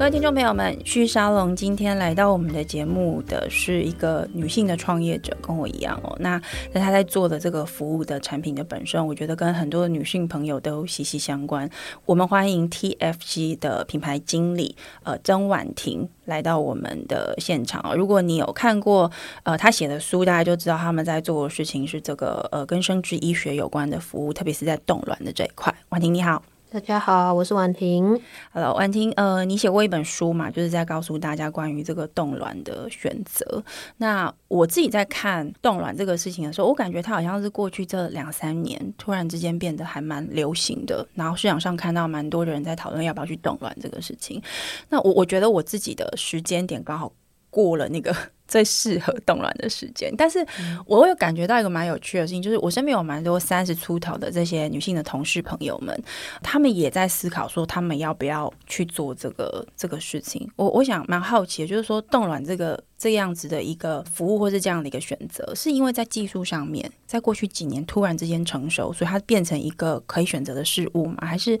各位听众朋友们，旭沙龙今天来到我们的节目的是一个女性的创业者，跟我一样哦。那那她在做的这个服务的产品的本身，我觉得跟很多的女性朋友都息息相关。我们欢迎 TFG 的品牌经理呃曾婉婷来到我们的现场哦。如果你有看过呃她写的书，大家就知道他们在做的事情是这个呃跟生殖医学有关的服务，特别是在冻卵的这一块。婉婷你好。大家好，我是婉婷。Hello，婉婷，呃，你写过一本书嘛，就是在告诉大家关于这个冻卵的选择。那我自己在看冻卵这个事情的时候，我感觉它好像是过去这两三年突然之间变得还蛮流行的，然后市场上看到蛮多人在讨论要不要去冻卵这个事情。那我我觉得我自己的时间点刚好过了那个。最适合冻卵的时间，但是我有感觉到一个蛮有趣的事情，就是我身边有蛮多三十出头的这些女性的同事朋友们，他们也在思考说，他们要不要去做这个这个事情。我我想蛮好奇的，就是说冻卵这个这样子的一个服务，或是这样的一个选择，是因为在技术上面，在过去几年突然之间成熟，所以它变成一个可以选择的事物吗？还是？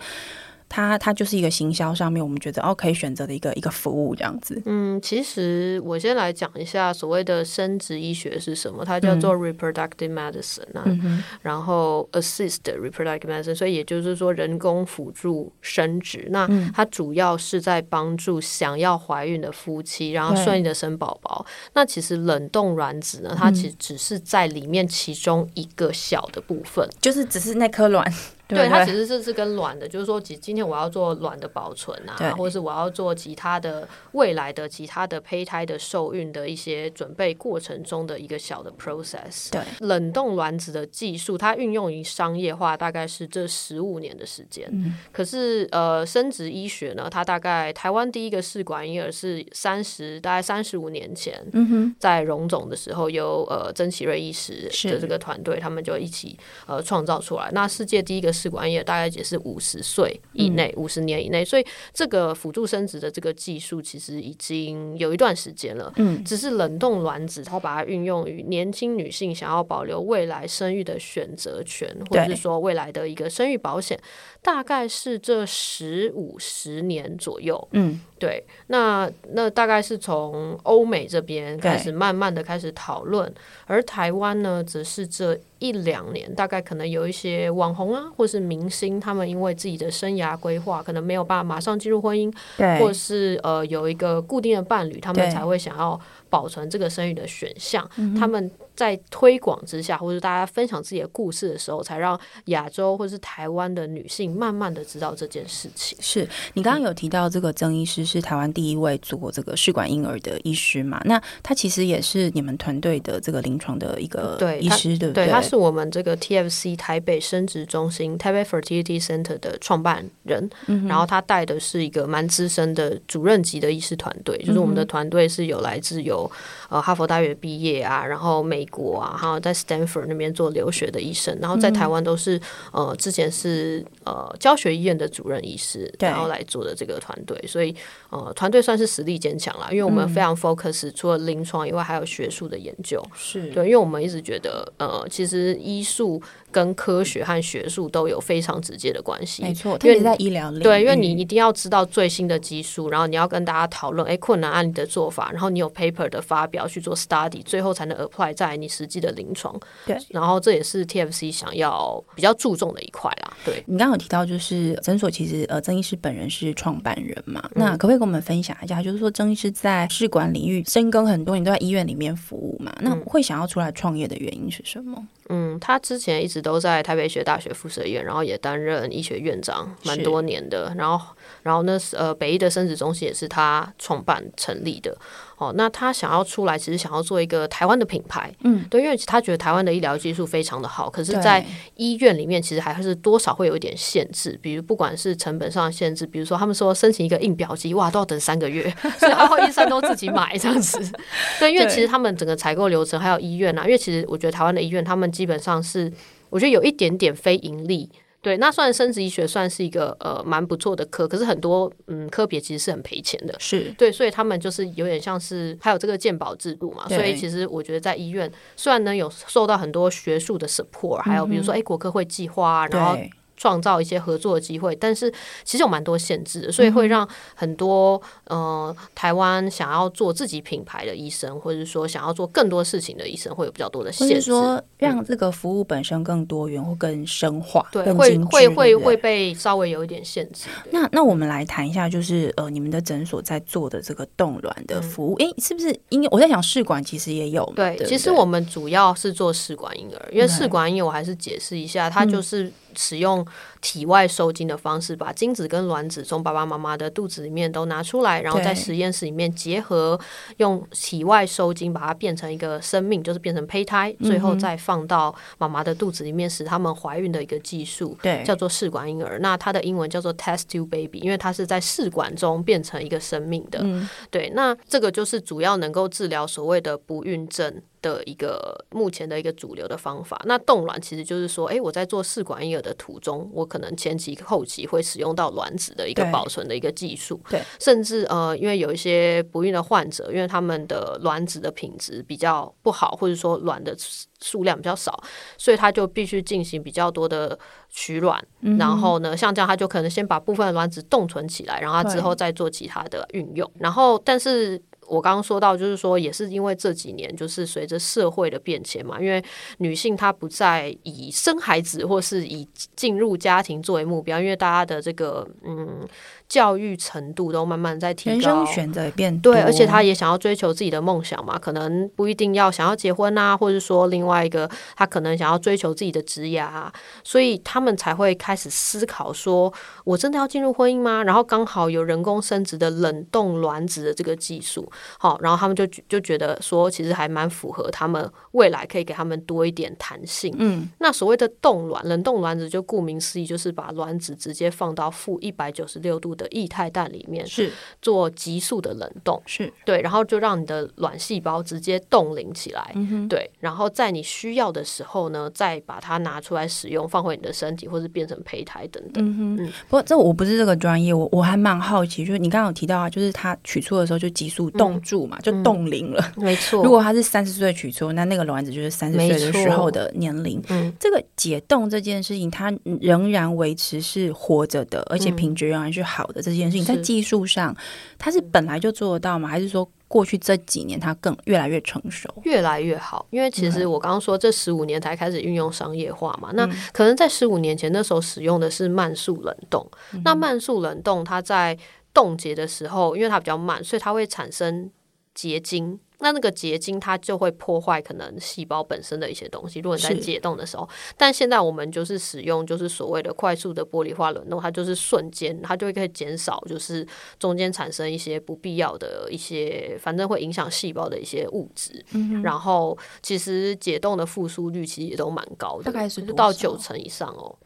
它它就是一个行销上面，我们觉得哦可以选择的一个一个服务这样子。嗯，其实我先来讲一下所谓的生殖医学是什么，它叫做 reproductive medicine 啊，嗯、然后 assist reproductive medicine，所以也就是说人工辅助生殖。那它主要是在帮助想要怀孕的夫妻，然后顺利的生宝宝。那其实冷冻卵子呢，它其实只是在里面其中一个小的部分，嗯、就是只是那颗卵。对，它其实是是跟卵的，就是说，今今天我要做卵的保存啊，或者是我要做其他的未来的其他的胚胎的受孕的一些准备过程中的一个小的 process。对，冷冻卵子的技术，它运用于商业化大概是这十五年的时间。嗯。可是呃，生殖医学呢，它大概台湾第一个试管婴儿是三十大概三十五年前，嗯哼，在荣总的时候由呃曾启瑞医师的这个团队，他们就一起呃创造出来。那世界第一个。试管婴儿大概也是五十岁以内，五十年以内，所以这个辅助生殖的这个技术其实已经有一段时间了。嗯，只是冷冻卵子，它把它运用于年轻女性想要保留未来生育的选择权，或者是说未来的一个生育保险，大概是这十五十年左右。嗯。对，那那大概是从欧美这边开始慢慢的开始讨论，而台湾呢，则是这一两年，大概可能有一些网红啊，或是明星，他们因为自己的生涯规划，可能没有办法马上进入婚姻，或是呃有一个固定的伴侣，他们才会想要保存这个生育的选项，他们。在推广之下，或者大家分享自己的故事的时候，才让亚洲或是台湾的女性慢慢的知道这件事情。是你刚刚有提到这个曾医师是台湾第一位做这个试管婴儿的医师嘛？那他其实也是你们团队的这个临床的一个医师，对不对？对，他是我们这个 TFC 台北生殖中心台北 Fertility Center 的创办人，嗯、然后他带的是一个蛮资深的主任级的医师团队，就是我们的团队是有来自有呃哈佛大学毕业啊，然后美。国啊，还有在 Stanford 那边做留学的医生，然后在台湾都是、嗯、呃，之前是呃教学医院的主任医师，然后来做的这个团队，所以呃团队算是实力坚强啦，因为我们非常 focus、嗯、除了临床以外，还有学术的研究，是对，因为我们一直觉得呃，其实医术。跟科学和学术都有非常直接的关系，没错，特别在医疗。对，因为你一定要知道最新的技术，然后你要跟大家讨论，哎，困难案例的做法，然后你有 paper 的发表去做 study，最后才能 apply 在你实际的临床。对，然后这也是 TFC 想要比较注重的一块啦。对，你刚刚有提到，就是诊所其实呃，曾医师本人是创办人嘛，嗯、那可不可以跟我们分享一下？就是说，曾医师在试管领域深耕很多年，都在医院里面服务嘛，那会想要出来创业的原因是什么？嗯，他之前一直都在台北学大学附设医院，然后也担任医学院长蛮多年的。然后，然后呢，呃，北医的生殖中心也是他创办成立的。哦，那他想要出来，其实想要做一个台湾的品牌。嗯，对，因为他觉得台湾的医疗技术非常的好，可是，在医院里面其实还是多少会有一点限制，比如不管是成本上的限制，比如说他们说申请一个印表机，哇，都要等三个月，所以然后医生都自己买这样子。对，因为其实他们整个采购流程还有医院啊，因为其实我觉得台湾的医院他们基本上是，我觉得有一点点非盈利。对，那算生殖医学算是一个呃蛮不错的科，可是很多嗯科别其实是很赔钱的，是。对，所以他们就是有点像是还有这个鉴保制度嘛，所以其实我觉得在医院虽然呢有受到很多学术的 support，还有比如说哎国科会计划啊，然后。创造一些合作的机会，但是其实有蛮多限制的，所以会让很多呃台湾想要做自己品牌的医生，或者说想要做更多事情的医生，会有比较多的限制。说让这个服务本身更多元或更深化，对，会会会会被稍微有一点限制。那那我们来谈一下，就是呃你们的诊所在做的这个冻卵的服务，哎、嗯欸，是不是？因为我在想试管其实也有对，其实我们主要是做试管婴儿，因为试管婴儿我还是解释一下，它就是。使用体外受精的方式，把精子跟卵子从爸爸妈妈的肚子里面都拿出来，然后在实验室里面结合，用体外受精把它变成一个生命，就是变成胚胎，最后再放到妈妈的肚子里面使他们怀孕的一个技术，对，叫做试管婴儿。那它的英文叫做 test tube baby，因为它是在试管中变成一个生命的。嗯、对，那这个就是主要能够治疗所谓的不孕症。的一个目前的一个主流的方法，那冻卵其实就是说，哎，我在做试管婴儿的途中，我可能前期后期会使用到卵子的一个保存的一个技术，对，甚至呃，因为有一些不孕的患者，因为他们的卵子的品质比较不好，或者说卵的数量比较少，所以他就必须进行比较多的取卵，嗯，然后呢，像这样他就可能先把部分的卵子冻存起来，然后他之后再做其他的运用，然后但是。我刚刚说到，就是说，也是因为这几年，就是随着社会的变迁嘛，因为女性她不再以生孩子或是以进入家庭作为目标，因为大家的这个嗯。教育程度都慢慢在提高，人生选择也变多，对，而且他也想要追求自己的梦想嘛，可能不一定要想要结婚啊，或者说另外一个他可能想要追求自己的职业啊，所以他们才会开始思考说，我真的要进入婚姻吗？然后刚好有人工生殖的冷冻卵子的这个技术，好，然后他们就就觉得说，其实还蛮符合他们未来可以给他们多一点弹性。嗯，那所谓的冻卵，冷冻卵子就顾名思义，就是把卵子直接放到负一百九十六度的液态氮里面是做急速的冷冻，是对，然后就让你的卵细胞直接冻龄起来，嗯，对，然后在你需要的时候呢，再把它拿出来使用，放回你的身体，或是变成胚胎等等。嗯嗯，不过这我不是这个专业，我我还蛮好奇，就是你刚刚有提到啊，就是它取出的时候就急速冻住嘛，嗯、就冻龄了，没错。如果它是三十岁取出，那那个卵子就是三十岁的时候的年龄。嗯，这个解冻这件事情，它仍然维持是活着的，而且品质仍然是好的。这件事情在技术上，它是本来就做得到吗？还是说过去这几年它更越来越成熟，越来越好？因为其实我刚刚说这十五年才开始运用商业化嘛，那可能在十五年前那时候使用的是慢速冷冻。那慢速冷冻它在冻结的时候，因为它比较慢，所以它会产生结晶。那那个结晶它就会破坏可能细胞本身的一些东西。如果你在解冻的时候，但现在我们就是使用就是所谓的快速的玻璃化冷冻，它就是瞬间，它就会可以减少就是中间产生一些不必要的一些，反正会影响细胞的一些物质。嗯。然后其实解冻的复苏率其实也都蛮高的，大概是到九成以上哦。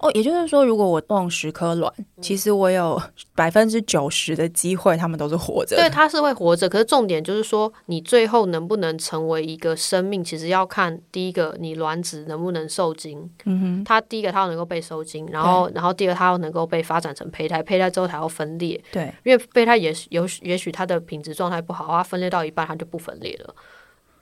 哦，也就是说，如果我冻十颗卵，其实我有 百分之九十的机会，他们都是活着。对，它是会活着。可是重点就是说，你最后能不能成为一个生命，其实要看第一个，你卵子能不能受精。嗯哼。它第一个，它要能够被受精，然后，然后第二个，它要能够被发展成胚胎，胚胎之后才要分裂。对。因为胚胎也有，也许它的品质状态不好，它分裂到一半，它就不分裂了。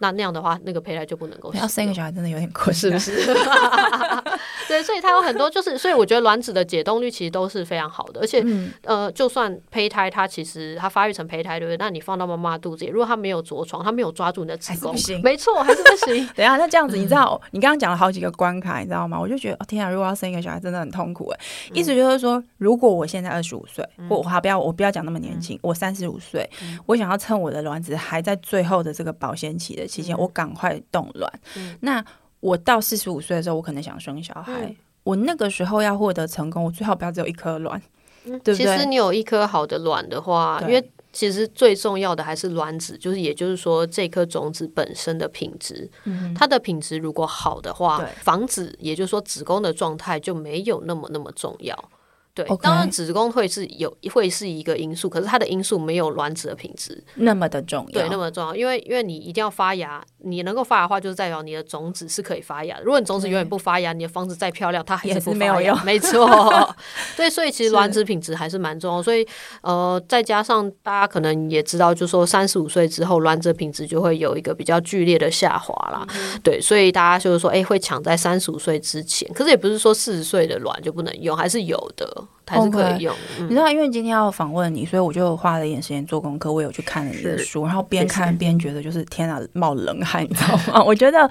那那样的话，那个胚胎就不能够。要生一个小孩真的有点困难，是不是？对，所以它有很多，就是所以我觉得卵子的解冻率其实都是非常好的，而且、嗯、呃，就算胚胎它其实它发育成胚胎，对不对？那你放到妈妈肚子里，如果它没有着床，它没有抓住你的子宫，没错，还是不行。等一下，那这样子，你知道，嗯、你刚刚讲了好几个关卡，你知道吗？我就觉得，哦天啊，如果要生一个小孩，真的很痛苦哎。意思就是说，如果我现在二十五岁，我还不要，我不要讲那么年轻，嗯、我三十五岁，我想要趁我的卵子还在最后的这个保鲜期的期间，我赶快冻卵。嗯、那我到四十五岁的时候，我可能想生小孩。嗯、我那个时候要获得成功，我最好不要只有一颗卵，嗯、对不对？其实你有一颗好的卵的话，因为其实最重要的还是卵子，就是也就是说这颗种子本身的品质。嗯、它的品质如果好的话，防止也就是说子宫的状态就没有那么那么重要。对.当然子宫会是有会是一个因素，可是它的因素没有卵子的品质那么的重要。对，那么重要，因为因为你一定要发芽，你能够发芽的话，就是代表你的种子是可以发芽的。如果你种子永远不发芽，你的房子再漂亮，它还是不发芽，没有用。没错，对，所以其实卵子品质还是蛮重要。所以呃，再加上大家可能也知道，就是说三十五岁之后，卵子品质就会有一个比较剧烈的下滑啦。嗯、对，所以大家就是说，哎，会抢在三十五岁之前。可是也不是说四十岁的卵就不能用，还是有的。还是可以用。Okay. 嗯、你知道，因为今天要访问你，所以我就花了一点时间做功课。我有去看了你的书，然后边看边觉得就是天啊，冒冷汗，你知道吗？我觉得，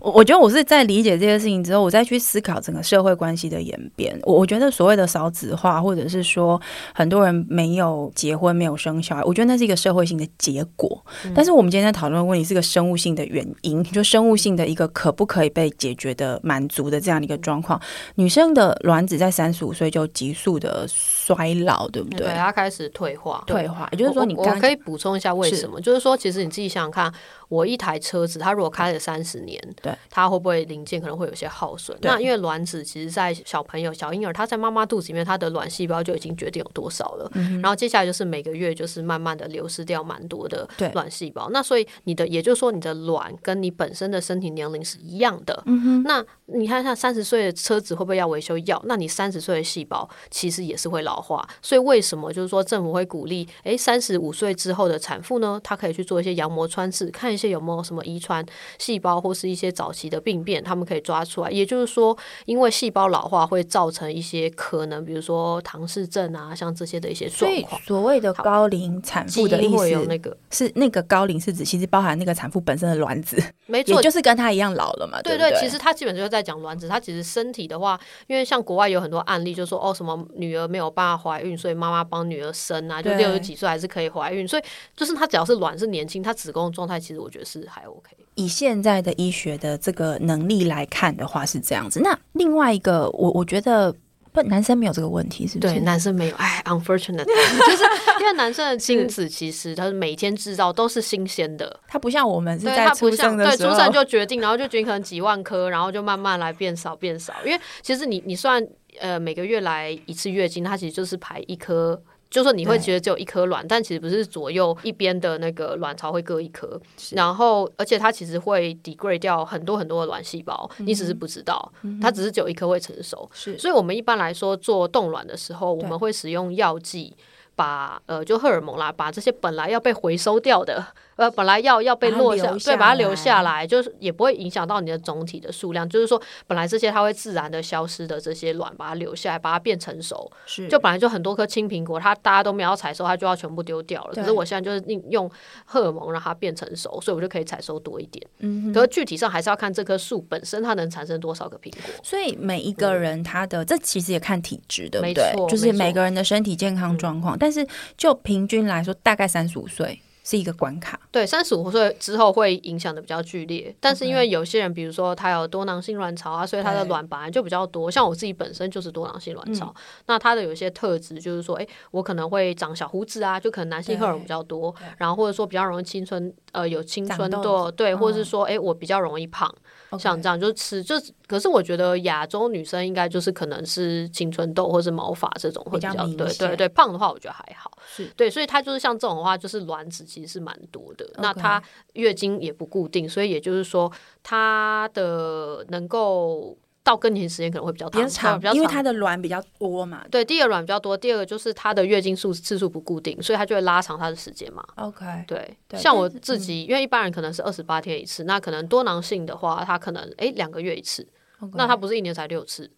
我 我觉得我是在理解这些事情之后，我再去思考整个社会关系的演变。我我觉得所谓的少子化，或者是说很多人没有结婚、没有生小孩，我觉得那是一个社会性的结果。嗯、但是我们今天在讨论的问题是个生物性的原因，就生物性的一个可不可以被解决的满足的这样的一个状况。女生的卵子在三十五岁就急速的衰老，对不对？对，它开始退化，退化。也就是说，你我可以补充一下为什么？是就是说，其实你自己想想看。我一台车子，它如果开了三十年，对，它会不会零件可能会有些耗损？那因为卵子其实，在小朋友、小婴儿，他在妈妈肚子里面，他的卵细胞就已经决定有多少了。嗯、然后接下来就是每个月就是慢慢的流失掉蛮多的卵细胞。那所以你的，也就是说，你的卵跟你本身的身体年龄是一样的。那你看，像三十岁的车子会不会要维修？要。那你三十岁的细胞其实也是会老化。所以为什么就是说政府会鼓励？哎，三十五岁之后的产妇呢，她可以去做一些羊膜穿刺，看一些。有没有什么遗传细胞或是一些早期的病变，他们可以抓出来。也就是说，因为细胞老化会造成一些可能，比如说唐氏症啊，像这些的一些状况。所谓的高龄产妇的意思，有那个是那个高龄是指其实包含那个产妇本身的卵子，没错，也就是跟她一样老了嘛。对，对对，其实他基本就是在讲卵子。他其实身体的话，因为像国外有很多案例，就说哦，什么女儿没有办法怀孕，所以妈妈帮女儿生啊，就六十几岁还是可以怀孕。所以就是她只要是卵是年轻，她子宫状态其实我觉得是还 OK。以现在的医学的这个能力来看的话是这样子。那另外一个，我我觉得不，男生没有这个问题，是不是？对，男生没有。哎，unfortunate，就是因为男生的精子其实他是每天制造都是新鲜的，他不像我们是在出生的时候，对，出生就决定，然后就决定可能几万颗，然后就慢慢来变少变少。因为其实你你算呃每个月来一次月经，它其实就是排一颗。就说你会觉得只有一颗卵，但其实不是左右一边的那个卵巢会各一颗，然后而且它其实会 degrade 掉很多很多的卵细胞，你只是不知道，嗯、它只是只有一颗会成熟。是，所以我们一般来说做冻卵的时候，我们会使用药剂把呃就荷尔蒙啦，把这些本来要被回收掉的。呃，本来要要被落下，下对，把它留下来，就是也不会影响到你的总体的数量。就是说，本来这些它会自然的消失的这些卵，把它留下来，把它变成熟。是，就本来就很多颗青苹果，它大家都没有要采收，它就要全部丢掉了。可是我现在就是用用荷尔蒙让它变成熟，所以我就可以采收多一点。嗯是具体上还是要看这棵树本身它能产生多少个苹果。所以每一个人他的、嗯、这其实也看体质，对不对？就是每个人的身体健康状况。嗯、但是就平均来说，大概三十五岁。是一个关卡，对，三十五岁之后会影响的比较剧烈，但是因为有些人，比如说他有多囊性卵巢啊，所以他的卵本来就比较多。像我自己本身就是多囊性卵巢，嗯、那他的有些特质就是说，哎，我可能会长小胡子啊，就可能男性荷尔蒙比较多，然后或者说比较容易青春，呃，有青春痘，对，或者是说，哎，我比较容易胖。像这样就吃就，可是我觉得亚洲女生应该就是可能是青春痘或是毛发这种会比较，比较对对对，胖的话我觉得还好，是对，所以她就是像这种的话，就是卵子其实是蛮多的.那她月经也不固定，所以也就是说她的能够。到更年时间可能会比较长，长因为它的卵比较多嘛。对，第一个卵比较多，第二个就是它的月经数次数不固定，所以它就会拉长它的时间嘛。OK，对，对像我自己，嗯、因为一般人可能是二十八天一次，那可能多囊性的话，它可能诶两个月一次.那它不是一年才六次，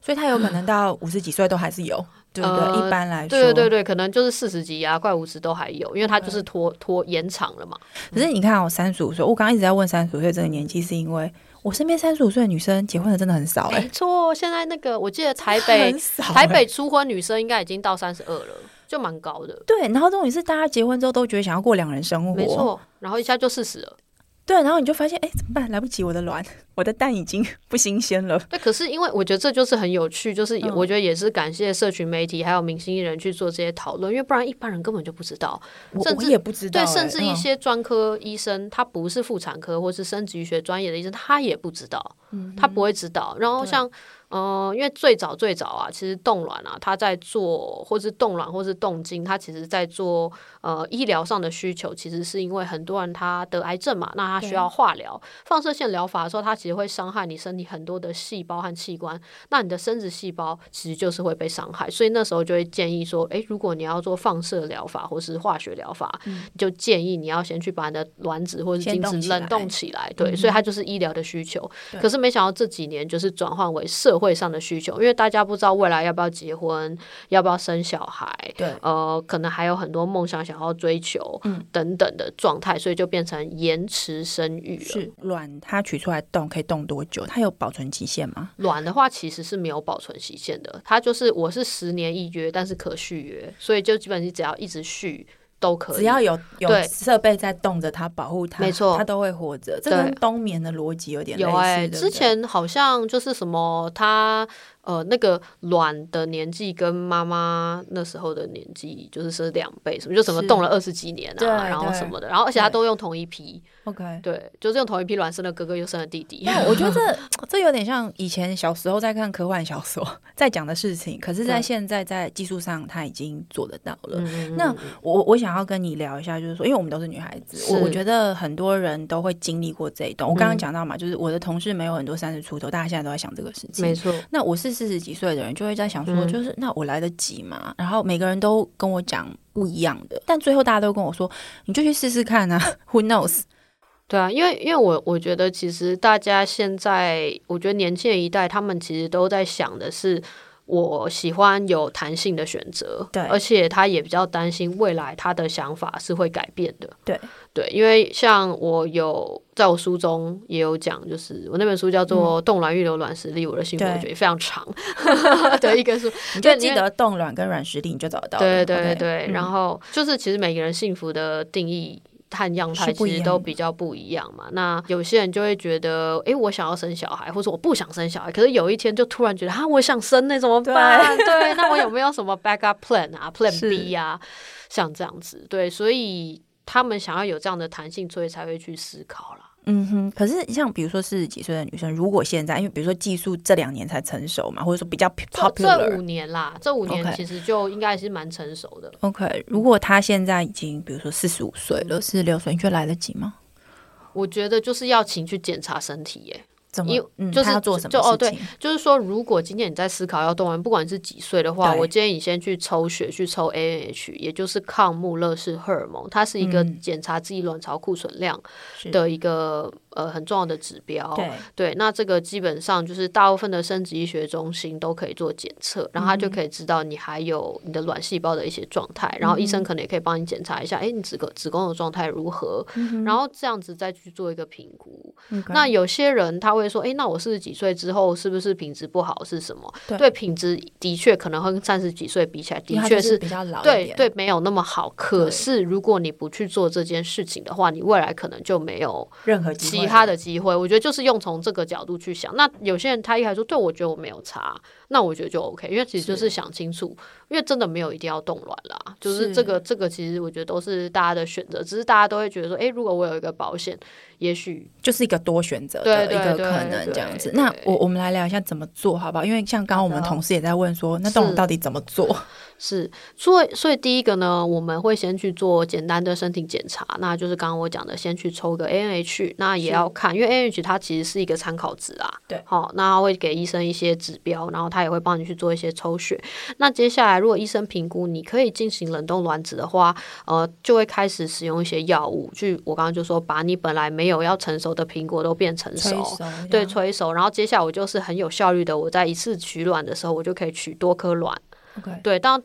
所以它有可能到 五十几岁都还是有，对不对？呃、一般来说，对对对对，可能就是四十几啊，快五十都还有，因为它就是拖拖延长了嘛。可是你看我三十五岁，我刚刚一直在问三十五岁这个年纪，是因为。我身边三十五岁的女生结婚的真的很少哎、欸，没错，现在那个我记得台北、欸、台北初婚女生应该已经到三十二了，就蛮高的。对，然后重点是大家结婚之后都觉得想要过两人生活，没错，然后一下就四十了。对，然后你就发现，哎，怎么办？来不及，我的卵，我的蛋已经 不新鲜了。对，可是因为我觉得这就是很有趣，就是我觉得也是感谢社群媒体还有明星艺人去做这些讨论，因为不然一般人根本就不知道，甚至我也不知道。对，甚至一些专科医生，他不是妇产科或是生殖医学专业的医生，他也不知道。嗯，他不会知道。然后像。嗯，因为最早最早啊，其实冻卵啊，它在做，或是冻卵，或是冻精，它其实在做呃医疗上的需求，其实是因为很多人他得癌症嘛，那他需要化疗、放射线疗法的时候，它其实会伤害你身体很多的细胞和器官，那你的生殖细胞其实就是会被伤害，所以那时候就会建议说，诶，如果你要做放射疗法或是化学疗法，嗯、就建议你要先去把你的卵子或者精子冷冻起来，对，嗯、所以它就是医疗的需求。可是没想到这几年就是转换为社会上的需求，因为大家不知道未来要不要结婚，要不要生小孩，对，呃，可能还有很多梦想想要追求，嗯，等等的状态，所以就变成延迟生育了。是卵，它取出来冻可以冻多久？它有保存期限吗？卵的话其实是没有保存期限的，它就是我是十年一约，但是可续约，所以就基本上你只要一直续。都可以，只要有有设备在动着它，保护它，没错，它都会活着。这跟冬眠的逻辑有点类似。有哎、欸，之前好像就是什么它。呃，那个卵的年纪跟妈妈那时候的年纪就是是两倍，什么就什么冻了二十几年啊，然后什么的，然后而且他都用同一批，OK，对，就是用同一批卵生了哥哥又生了弟弟。我觉得这 这有点像以前小时候在看科幻小说在讲的事情，可是，在现在在技术上他已经做得到了。那我我想要跟你聊一下，就是说，因为我们都是女孩子，我我觉得很多人都会经历过这一段。我刚刚讲到嘛，就是我的同事没有很多三十出头，大家现在都在想这个事情。没错，那我是。四十几岁的人就会在想说，就是那我来得及吗？然后每个人都跟我讲不一样的，但最后大家都跟我说，你就去试试看啊，Who knows？对啊，因为因为我我觉得其实大家现在，我觉得年轻的一代，他们其实都在想的是。我喜欢有弹性的选择，对，而且他也比较担心未来他的想法是会改变的，对对，因为像我有在我书中也有讲，就是我那本书叫做《冻卵预留卵实力》，我的幸福我觉得非常长 的一个书，你就记得冻卵跟卵实力，你就找得到，对对对，然后就是其实每个人幸福的定义。看样态其实都比较不一样嘛。那有些人就会觉得，哎，我想要生小孩，或者我不想生小孩。可是有一天就突然觉得，啊，我想生，那怎么办？对，对，那我有没有什么 backup plan 啊，plan B 啊，像这样子？对，所以他们想要有这样的弹性，所以才会去思考了。嗯哼，可是像比如说四十几岁的女生，如果现在因为比如说技术这两年才成熟嘛，或者说比较 popular，这五年啦，这五年其实就应该是蛮成熟的。OK，如果她现在已经比如说四十五岁了，四十六岁，你觉得来得及吗？我觉得就是要勤去检查身体耶。怎么？嗯、就是要做什么就哦，对，就是说，如果今天你在思考要动完，不管是几岁的话，我建议你先去抽血，去抽 ANH，也就是抗穆勒氏荷尔蒙，它是一个检查自己卵巢库存量的一个。呃，很重要的指标，对，对，那这个基本上就是大部分的生殖医学中心都可以做检测，然后他就可以知道你还有你的卵细胞的一些状态，嗯、然后医生可能也可以帮你检查一下，哎，你子宫子宫的状态如何，嗯、然后这样子再去做一个评估。嗯、那有些人他会说，哎，那我四十几岁之后是不是品质不好？是什么？对，对品质的确可能会跟三十几岁比起来，的确是比较老，对对，没有那么好。可是如果你不去做这件事情的话，你未来可能就没有任何其。他的机会，我觉得就是用从这个角度去想。那有些人他一开始说，对，我觉得我没有差，那我觉得就 OK，因为其实就是想清楚，因为真的没有一定要冻卵啦，就是这个是这个其实我觉得都是大家的选择，只是大家都会觉得说，哎，如果我有一个保险，也许就是一个多选择的一个可能这样子。那我我们来聊一下怎么做好不好？因为像刚刚我们同事也在问说，那冻卵到底怎么做？是，所以所以第一个呢，我们会先去做简单的身体检查，那就是刚刚我讲的，先去抽个 ANH，那也要看，因为 ANH 它其实是一个参考值啊。对，好，那他会给医生一些指标，然后他也会帮你去做一些抽血。那接下来，如果医生评估你可以进行冷冻卵子的话，呃，就会开始使用一些药物，去我刚刚就说，把你本来没有要成熟的苹果都变成熟，熟对，催熟。然后接下来我就是很有效率的，我在一次取卵的时候，我就可以取多颗卵。对，当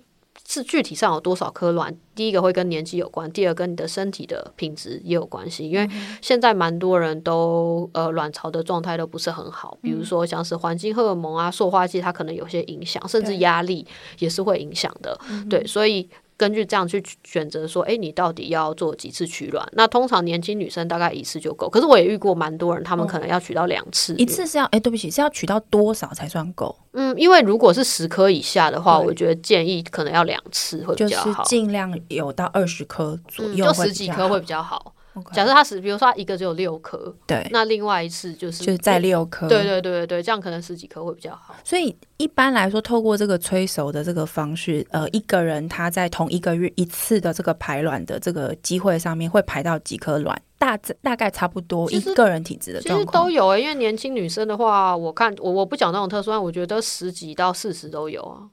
是具体上有多少颗卵，第一个会跟年纪有关，第二个跟你的身体的品质也有关系。因为现在蛮多人都呃卵巢的状态都不是很好，比如说像是环境荷尔蒙啊、塑化剂，它可能有些影响，甚至压力也是会影响的。对，所以。根据这样去选择说，哎，你到底要做几次取卵？那通常年轻女生大概一次就够，可是我也遇过蛮多人，他们可能要取到两次。一次是要，哎，对不起，是要取到多少才算够？嗯，因为如果是十颗以下的话，我觉得建议可能要两次会比较好，就是尽量有到二十颗左右，就十几颗会比较好。假设他十，比如说他一个只有六颗，对，那另外一次就是就是再六颗，对对对对对，这样可能十几颗会比较好。所以一般来说，透过这个催熟的这个方式，呃，一个人他在同一个月一次的这个排卵的这个机会上面，会排到几颗卵？大大概差不多一个人体质的状况，其实都有诶。因为年轻女生的话，我看我我不讲那种特殊，我觉得十几到四十都有啊。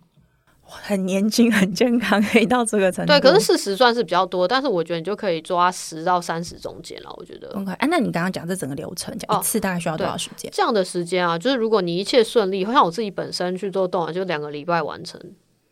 很年轻，很健康，可以到这个程度。对，可是四十算是比较多，但是我觉得你就可以抓十到三十中间了。我觉得。OK，哎、啊，那你刚刚讲这整个流程，讲一次大概需要多少时间？这样的时间啊，就是如果你一切顺利，好像我自己本身去做动啊，就两个礼拜完成，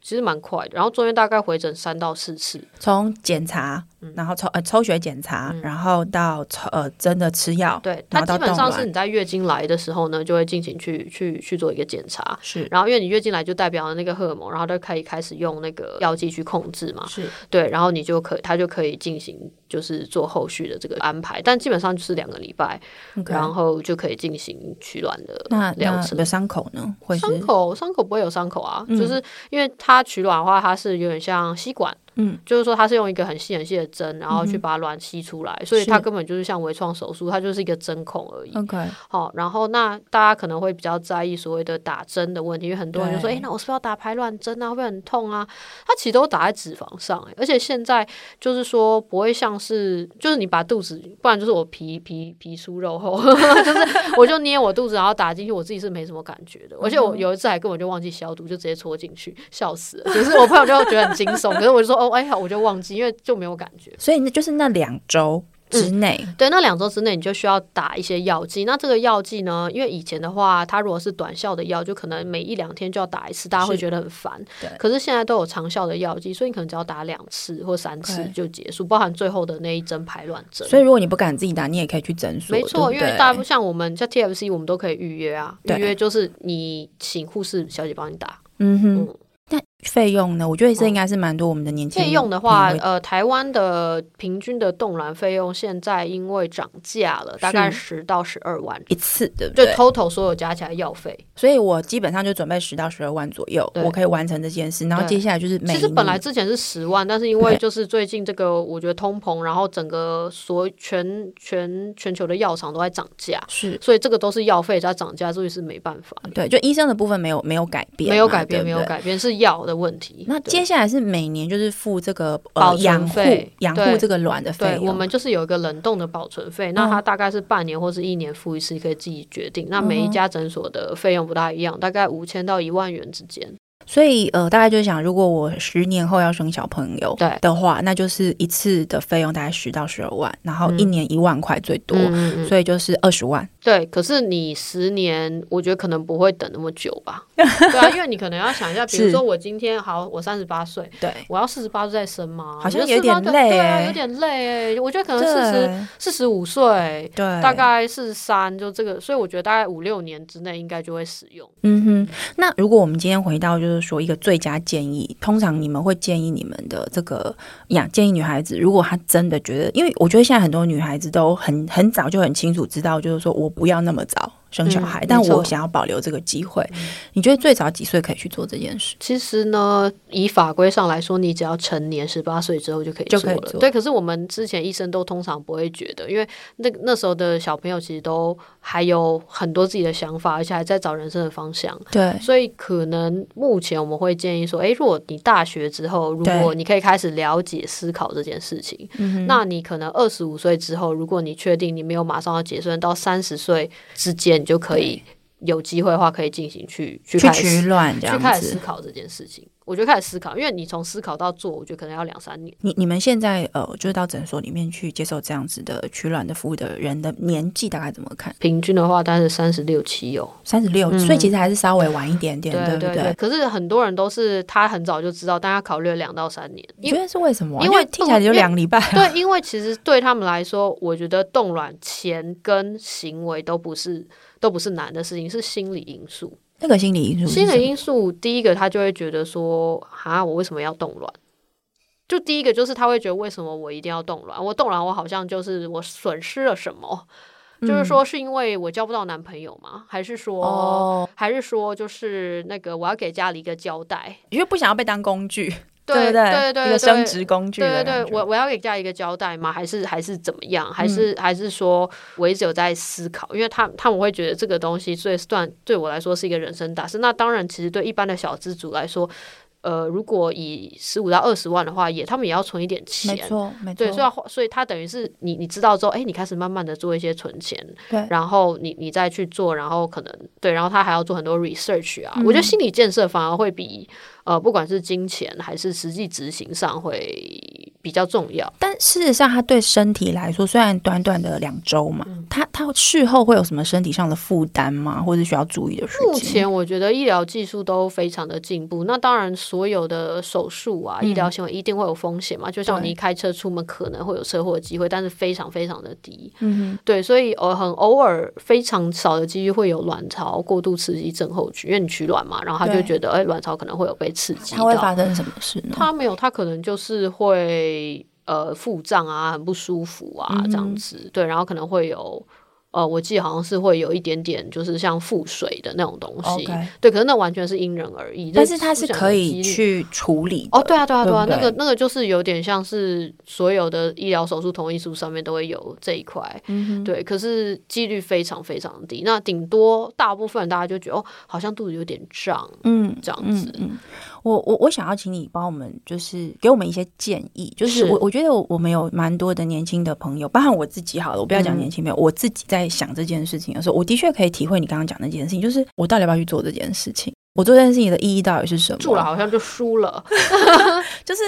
其实蛮快的。然后中间大概回诊三到四次，从检查。然后抽呃抽血检查，嗯、然后到抽呃真的吃药，对，它基本上是你在月经来的时候呢，就会进行去去去做一个检查，是。然后因为你月经来就代表了那个荷尔蒙，然后就可以开始用那个药剂去控制嘛，是。对，然后你就可以它就可以进行就是做后续的这个安排，但基本上就是两个礼拜然后就可以进行取卵的那疗程。那伤口呢？会伤口伤口不会有伤口啊，嗯、就是因为它取卵的话，它是有点像吸管。嗯，就是说它是用一个很细很细的针，然后去把卵吸出来，嗯、所以它根本就是像微创手术，它就是一个针孔而已。OK，好，然后那大家可能会比较在意所谓的打针的问题，因为很多人就说，哎、欸，那我是不是要打排卵针啊？会不会很痛啊？它其实都打在脂肪上，而且现在就是说不会像是，就是你把肚子，不然就是我皮皮皮酥肉厚，就是我就捏我肚子，然后打进去，我自己是没什么感觉的。而且我有一次还根本就忘记消毒，就直接戳进去，笑死了。就是我朋友就觉得很惊悚，可是我就说，哦。哎呀，我就忘记，因为就没有感觉，所以那就是那两周之内、嗯，对，那两周之内你就需要打一些药剂。那这个药剂呢，因为以前的话，它如果是短效的药，就可能每一两天就要打一次，大家会觉得很烦。对，可是现在都有长效的药剂，所以你可能只要打两次或三次就结束，包含最后的那一针排卵针。所以如果你不敢自己打，你也可以去诊所。没错，因为大部像我们在 TFC，我们都可以预约啊，预约就是你请护士小姐帮你打。嗯哼。嗯那费用呢？我觉得这应该是蛮多我们的年轻人。费用的话，呃，台湾的平均的冻卵费用现在因为涨价了，大概十到十二万一次，对不对？就 total 所有加起来药费。所以我基本上就准备十到十二万左右，我可以完成这件事。然后接下来就是每，其实本来之前是十万，但是因为就是最近这个我觉得通膨，然后整个所全全全球的药厂都在涨价，是，所以这个都是药费在涨价，所以是没办法。对，就医生的部分没有没有改变，没有改变，没有改变是。药的问题，那接下来是每年就是付这个保养费，养护这个卵的费用。对，我们就是有一个冷冻的保存费，那它大概是半年或是一年付一次，可以自己决定。那每一家诊所的费用不大一样，大概五千到一万元之间。所以呃，大概就是想，如果我十年后要生小朋友对的话，那就是一次的费用大概十到十二万，然后一年一万块最多，嗯、所以就是二十万。对，可是你十年，我觉得可能不会等那么久吧？对啊，因为你可能要想一下，比如说我今天好，我三十八岁，对，我要四十八岁再生吗？好像有点累，对啊，有点累。我觉得可能四十四十五岁，对，大概四十三，就这个，所以我觉得大概五六年之内应该就会使用。嗯哼，那如果我们今天回到就是说一个最佳。建议，通常你们会建议你们的这个呀，建议女孩子，如果她真的觉得，因为我觉得现在很多女孩子都很很早就很清楚知道，就是说我不要那么早。生小孩，嗯、但我想要保留这个机会。嗯、你觉得最早几岁可以去做这件事？其实呢，以法规上来说，你只要成年十八岁之后就可以做了。对，可是我们之前医生都通常不会觉得，因为那那时候的小朋友其实都还有很多自己的想法，而且还在找人生的方向。对，所以可能目前我们会建议说，诶，如果你大学之后，如果你可以开始了解思考这件事情，对那你可能二十五岁之后，如果你确定你没有马上要结婚，到三十岁之间。你就可以有机会的话，可以进行去去去取卵，去开始思考这件事情。我觉得开始思考，因为你从思考到做，我觉得可能要两三年。你你们现在呃，就是到诊所里面去接受这样子的取卵的服务的人的年纪大概怎么看？平均的话，大概是三十六七有三十六，所以其实还是稍微晚一点点，对不对？可是很多人都是他很早就知道，但他考虑了两到三年。你觉得是为什么？因为听起来就两礼拜。对，因为其实对他们来说，我觉得冻卵前跟行为都不是。都不是难的事情，是心理因素。那个心理因素，心理因素，第一个他就会觉得说，啊，我为什么要动卵？就第一个就是他会觉得，为什么我一定要动卵？我动卵，我好像就是我损失了什么？嗯、就是说，是因为我交不到男朋友吗？还是说，哦、还是说，就是那个我要给家里一个交代？因为不想要被当工具。对不对？对对，一个升职工具。对对对，我我要给家一个交代吗？还是还是怎么样？还是、嗯、还是说我一直有在思考？因为他他们会觉得这个东西最算对我来说是一个人生大事。那当然，其实对一般的小资族来说。呃，如果以十五到二十万的话，也他们也要存一点钱，没错，没错。对，所以所以他等于是你你知道之后，哎，你开始慢慢的做一些存钱，对，然后你你再去做，然后可能对，然后他还要做很多 research 啊。嗯、我觉得心理建设反而会比呃，不管是金钱还是实际执行上会比较重要。但事实上，他对身体来说，虽然短短的两周嘛，嗯、他他事后会有什么身体上的负担吗？或者需要注意的事情？目前我觉得医疗技术都非常的进步，那当然。所有的手术啊，医疗行为一定会有风险嘛？嗯、就像你开车出门可能会有车祸的机会，但是非常非常的低。嗯哼，对，所以偶，很偶尔非常少的几率会有卵巢过度刺激症候群，因为你取卵嘛，然后他就觉得哎，卵巢可能会有被刺激。它会发生什么事呢？他没有，他可能就是会呃腹胀啊，很不舒服啊，这样子。嗯、对，然后可能会有。呃，我记得好像是会有一点点，就是像腹水的那种东西.对，可是那完全是因人而异。但是它是可以去处理哦，对啊，对啊，对啊，对对那个那个就是有点像是所有的医疗手术同意书上面都会有这一块，嗯、对，可是几率非常非常低。那顶多大部分大家就觉得哦，好像肚子有点胀，嗯，这样子。嗯嗯我我我想要请你帮我们，就是给我们一些建议。就是我我觉得我我们有蛮多的年轻的朋友，包含我自己好了，我不要讲年轻朋友，嗯、我自己在想这件事情的时候，我的确可以体会你刚刚讲的那件事情，就是我到底要不要去做这件事情？我做这件事情的意义到底是什么？做了好像就输了，就是。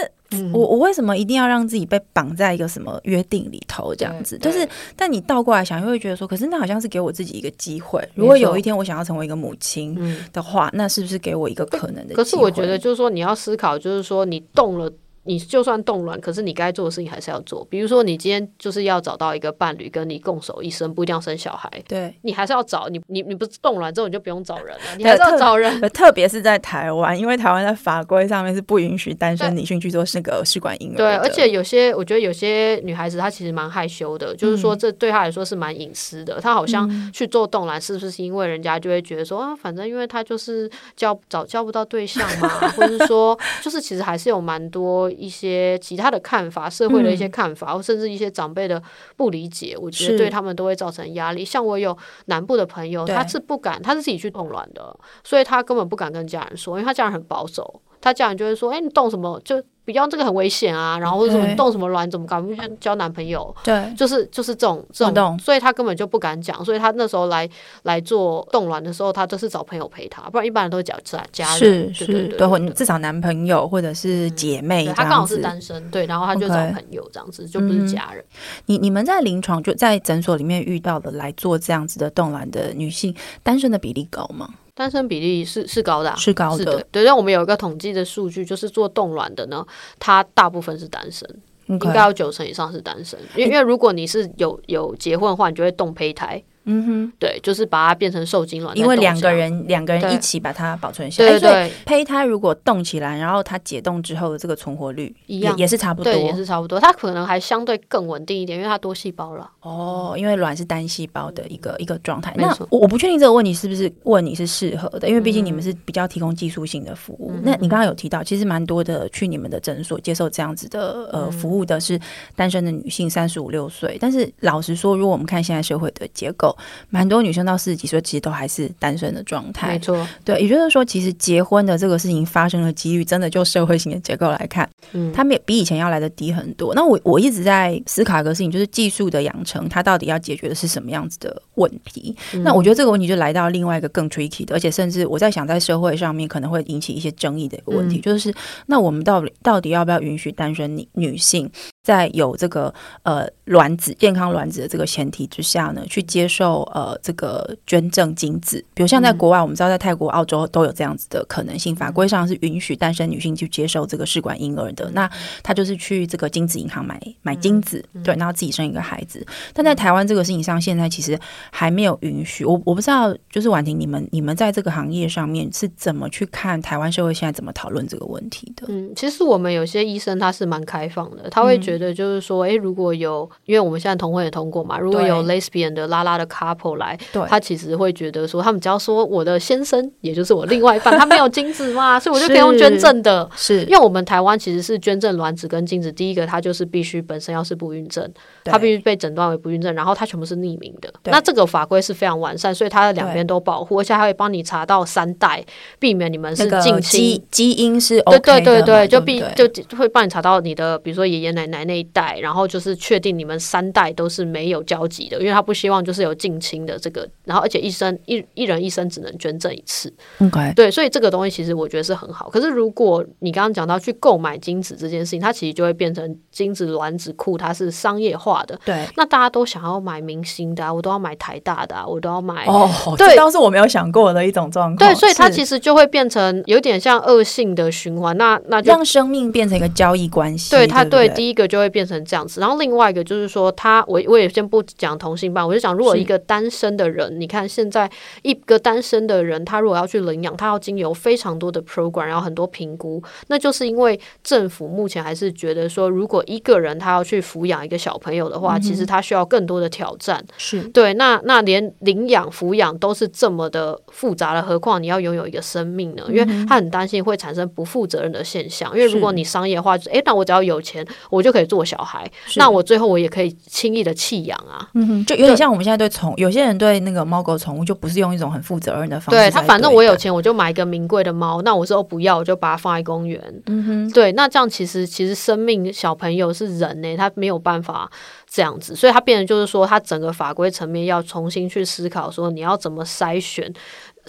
我我为什么一定要让自己被绑在一个什么约定里头这样子？就是，但你倒过来想，又会觉得说，可是那好像是给我自己一个机会。如果有一天我想要成为一个母亲的话，嗯、那是不是给我一个可能的？可是我觉得，就是说你要思考，就是说你动了。你就算冻卵，可是你该做的事情还是要做。比如说，你今天就是要找到一个伴侣，跟你共守一生，不一定要生小孩。对，你还是要找你，你你不是冻卵之后你就不用找人了，你还是要找人。特别是在台湾，因为台湾在法规上面是不允许单身女性去做那个试管婴儿。对，而且有些我觉得有些女孩子她其实蛮害羞的，就是说这对她来说是蛮隐私的。她好像去做冻卵，是不是因为人家就会觉得说啊，反正因为她就是交找交不到对象嘛，或者是说 就是其实还是有蛮多一些。其他的看法，社会的一些看法，或甚至一些长辈的不理解，我觉得对他们都会造成压力。像我有南部的朋友，他是不敢，他是自己去冻卵的，所以他根本不敢跟家人说，因为他家人很保守，他家人就会说：“哎，你冻什么？”就比方这个很危险啊，然后或者什么冻什么卵，怎么搞？不像交男朋友，对，就是就是这种这种，所以他根本就不敢讲。所以他那时候来来做冻卵的时候，他都是找朋友陪他，不然一般人都讲家家人，是是，对，或至少男朋友或者是姐妹。他刚好是单身，对，然后他就找朋友这样子，就不是家人。你你们在临床就在诊所里面遇到的来做这样子的冻卵的女性，单身的比例高吗？单身比例是是高的，啊，是高的。对，对，但我们有一个统计的数据，就是做冻卵的呢，他大部分是单身.应该有九成以上是单身。因为因为如果你是有有结婚的话，你就会冻胚胎。嗯哼，对，就是把它变成受精卵，因为两个人两个人一起把它保存下来。对对，胚胎如果冻起来，然后它解冻之后的这个存活率一样，也是差不多，也是差不多。它可能还相对更稳定一点，因为它多细胞了。哦，因为卵是单细胞的一个一个状态。那我不确定这个问题是不是问你是适合的，因为毕竟你们是比较提供技术性的服务。那你刚刚有提到，其实蛮多的去你们的诊所接受这样子的呃服务的是单身的女性，三十五六岁。但是老实说，如果我们看现在社会的结构，蛮多女。生到四十几岁，其实都还是单身的状态。没错，对，也就是说，其实结婚的这个事情发生的几率，真的就社会性的结构来看，嗯，他们也比以前要来的低很多。那我我一直在思考一个事情，就是技术的养成，它到底要解决的是什么样子的问题？嗯、那我觉得这个问题就来到另外一个更 tricky 的，而且甚至我在想，在社会上面可能会引起一些争议的一个问题，嗯、就是那我们到底到底要不要允许单身女女性？在有这个呃卵子健康卵子的这个前提之下呢，去接受呃这个捐赠精子，比如像在国外，我们知道在泰国、澳洲都有这样子的可能性，法规上是允许单身女性去接受这个试管婴儿的。那她就是去这个精子银行买买精子，对，然后自己生一个孩子。但在台湾这个事情上，现在其实还没有允许。我我不知道，就是婉婷，你们你们在这个行业上面是怎么去看台湾社会现在怎么讨论这个问题的？嗯，其实我们有些医生他是蛮开放的，他会觉觉得就是说，哎、欸，如果有，因为我们现在同婚也通过嘛，如果有 lesbian 的拉拉的 couple 来，对，他其实会觉得说，他们只要说我的先生，也就是我另外一半，他没有精子嘛，所以我就可以用捐赠的。是，因为我们台湾其实是捐赠卵子跟精子，第一个他就是必须本身要是不孕症，他必须被诊断为不孕症，然后他全部是匿名的。那这个法规是非常完善，所以他的两边都保护，而且还会帮你查到三代，避免你们是近亲基基因是 OK 的，对对对对，就必就会帮你查到你的，比如说爷爷奶奶那一代，然后就是确定你们三代都是没有交集的，因为他不希望就是有近亲的这个，然后而且一生一一人一生只能捐赠一次，OK，对，所以这个东西其实我觉得是很好。可是如果你刚刚讲到去购买精子这件事情，它其实就会变成精子卵子库，它是商业化的，对，那大家都想要买明星的啊，我都要买台大的啊，我都要买哦，对，这倒是我没有想过的一种状况，对，所以它其实就会变成有点像恶性的循环，那那就让生命变成一个交易关系，对，它对第一个就会变成这样子，然后另外一个就是说，他我我也先不讲同性伴，我就讲如果一个单身的人，你看现在一个单身的人，他如果要去领养，他要经由非常多的 program，然后很多评估，那就是因为政府目前还是觉得说，如果一个人他要去抚养一个小朋友的话，嗯、其实他需要更多的挑战，是。对，那那连领养抚养都是这么的复杂了，何况你要拥有一个生命呢？因为他很担心会产生不负责任的现象，因为如果你商业化，就是诶，那我只要有钱，我就可以做小孩，那我最后我也可以轻易的弃养啊，嗯哼，就有点像我们现在对宠，有些人对那个猫狗宠物就不是用一种很负责任的方式对，对他，反正我有钱，我就买一个名贵的猫，那我说不要，我就把它放在公园，嗯哼，对，那这样其实其实生命小朋友是人呢、欸，他没有办法这样子，所以他变成就是说，他整个法规层面要重新去思考，说你要怎么筛选。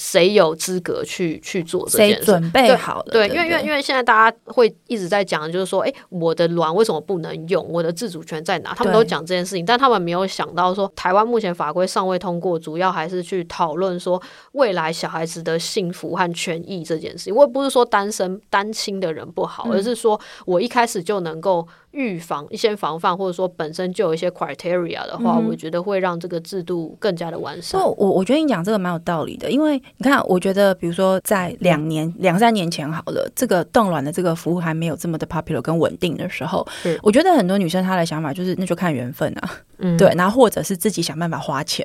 谁有资格去去做这件事？谁准备好了？对，对，对，因为因为因为现在大家会一直在讲，就是说，哎，我的卵为什么不能用？我的自主权在哪？他们都讲这件事情，但他们没有想到说，台湾目前法规尚未通过，主要还是去讨论说未来小孩子的幸福和权益这件事情。我也不是说单身单亲的人不好，嗯，而是说我一开始就能够。预防一些防范，或者说本身就有一些 criteria 的话，嗯、我觉得会让这个制度更加的完善。我我觉得你讲这个蛮有道理的，因为你看，我觉得比如说在两年两三年前好了，这个冻卵的这个服务还没有这么的 popular 跟稳定的时候，我觉得很多女生她的想法就是那就看缘分啊。嗯，对，然后或者是自己想办法花钱，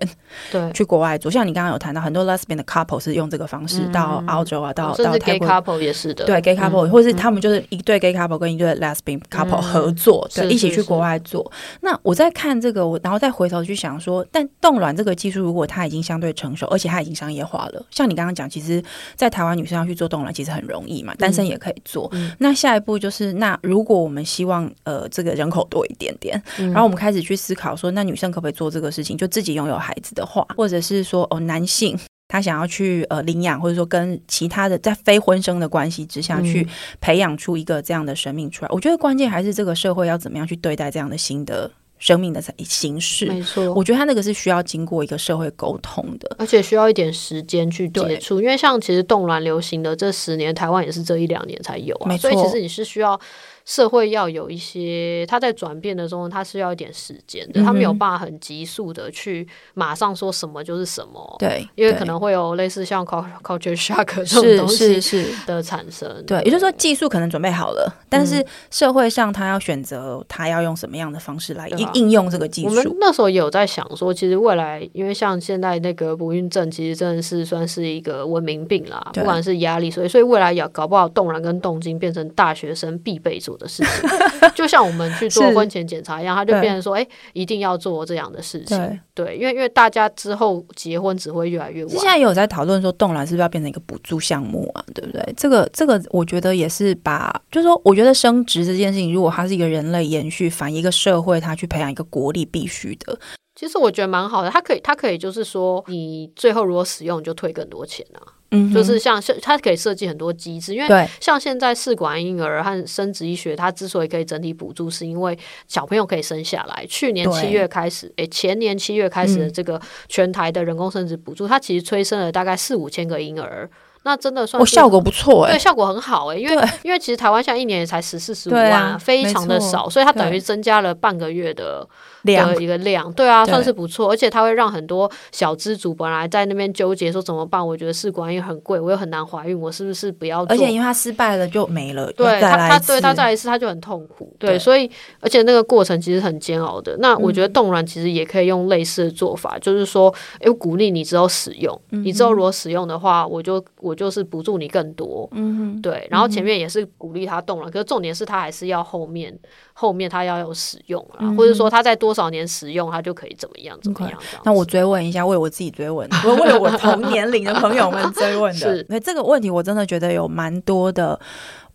对，去国外做。像你刚刚有谈到，很多 lesbian 的 couple 是用这个方式到澳洲啊，到到 gay couple 也是的，对，gay couple，或者是他们就是一对 gay couple 跟一对 lesbian couple 合作，对，一起去国外做。那我在看这个，我然后再回头去想说，但冻卵这个技术如果它已经相对成熟，而且它已经商业化了，像你刚刚讲，其实，在台湾女生要去做冻卵其实很容易嘛，单身也可以做。那下一步就是，那如果我们希望呃这个人口多一点点，然后我们开始去思考说，那女生可不可以？做这个事情，就自己拥有孩子的话，或者是说哦，男性他想要去呃领养，或者说跟其他的在非婚生的关系之下去培养出一个这样的生命出来，嗯、我觉得关键还是这个社会要怎么样去对待这样的新的生命的形式。没错，我觉得他那个是需要经过一个社会沟通的，而且需要一点时间去接触。因为像其实冻卵流行的这十年，台湾也是这一两年才有啊，没错，所以其实你是需要。社会要有一些，它在转变的时候，它是要一点时间的，它、嗯、没有办法很急速的去马上说什么就是什么。对，因为可能会有类似像 culture shock 这种东西是的产生。对，也就是说技术可能准备好了，但是社会上他要选择他要用什么样的方式来应应用这个技术。我们那时候也有在想说，其实未来因为像现在那个不孕症，其实真的是算是一个文明病啦，不管是压力，所以所以未来要搞不好冻卵跟冻精变成大学生必备做的事情，就像我们去做婚前检查一样，他就变成说，哎、欸，一定要做这样的事情。对，对，因为因为大家之后结婚只会越来越晚。现在也有在讨论说，动卵是不是要变成一个补助项目啊？对不对？这个这个，我觉得也是把，就是说，我觉得生殖这件事情，如果它是一个人类延续，反一个社会，它去培养一个国力必须的。其实我觉得蛮好的，它可以，它可以就是说，你最后如果使用，你就退更多钱啊。嗯，就是像像它可以设计很多机制，因为像现在试管婴儿和生殖医学，它之所以可以整体补助，是因为小朋友可以生下来。去年七月开始，诶，前年七月开始的这个全台的人工生殖补助，它其实催生了大概四五千个婴儿。那真的算效果不错哎，对，效果很好哎，因为因为其实台湾现在一年也才十四十五万，啊、非常的少，所以它等于增加了半个月的量的一个量，对啊，算是不错，而且它会让很多小资主本来在那边纠结说怎么办，我觉得试管婴儿很贵，我又很难怀孕，我是不是不要做？而且因为它失败了就没了，对他他对他再一次他就很痛苦，对，对，所以而且那个过程其实很煎熬的。那我觉得冻卵其实也可以用类似的做法，嗯、就是说，哎，鼓励你之后使用，嗯、你之后如果使用的话，我就我就是补助你更多。嗯哼，对。然后前面也是鼓励他冻卵，可是重点是他还是要后面后面他要有使用啦，嗯、或者说他再多少年使用，它就可以怎么样怎么样。那我追问一下，为我自己追问，我 为我同年龄的朋友们追问的。是，所以这个问题我真的觉得有蛮多的。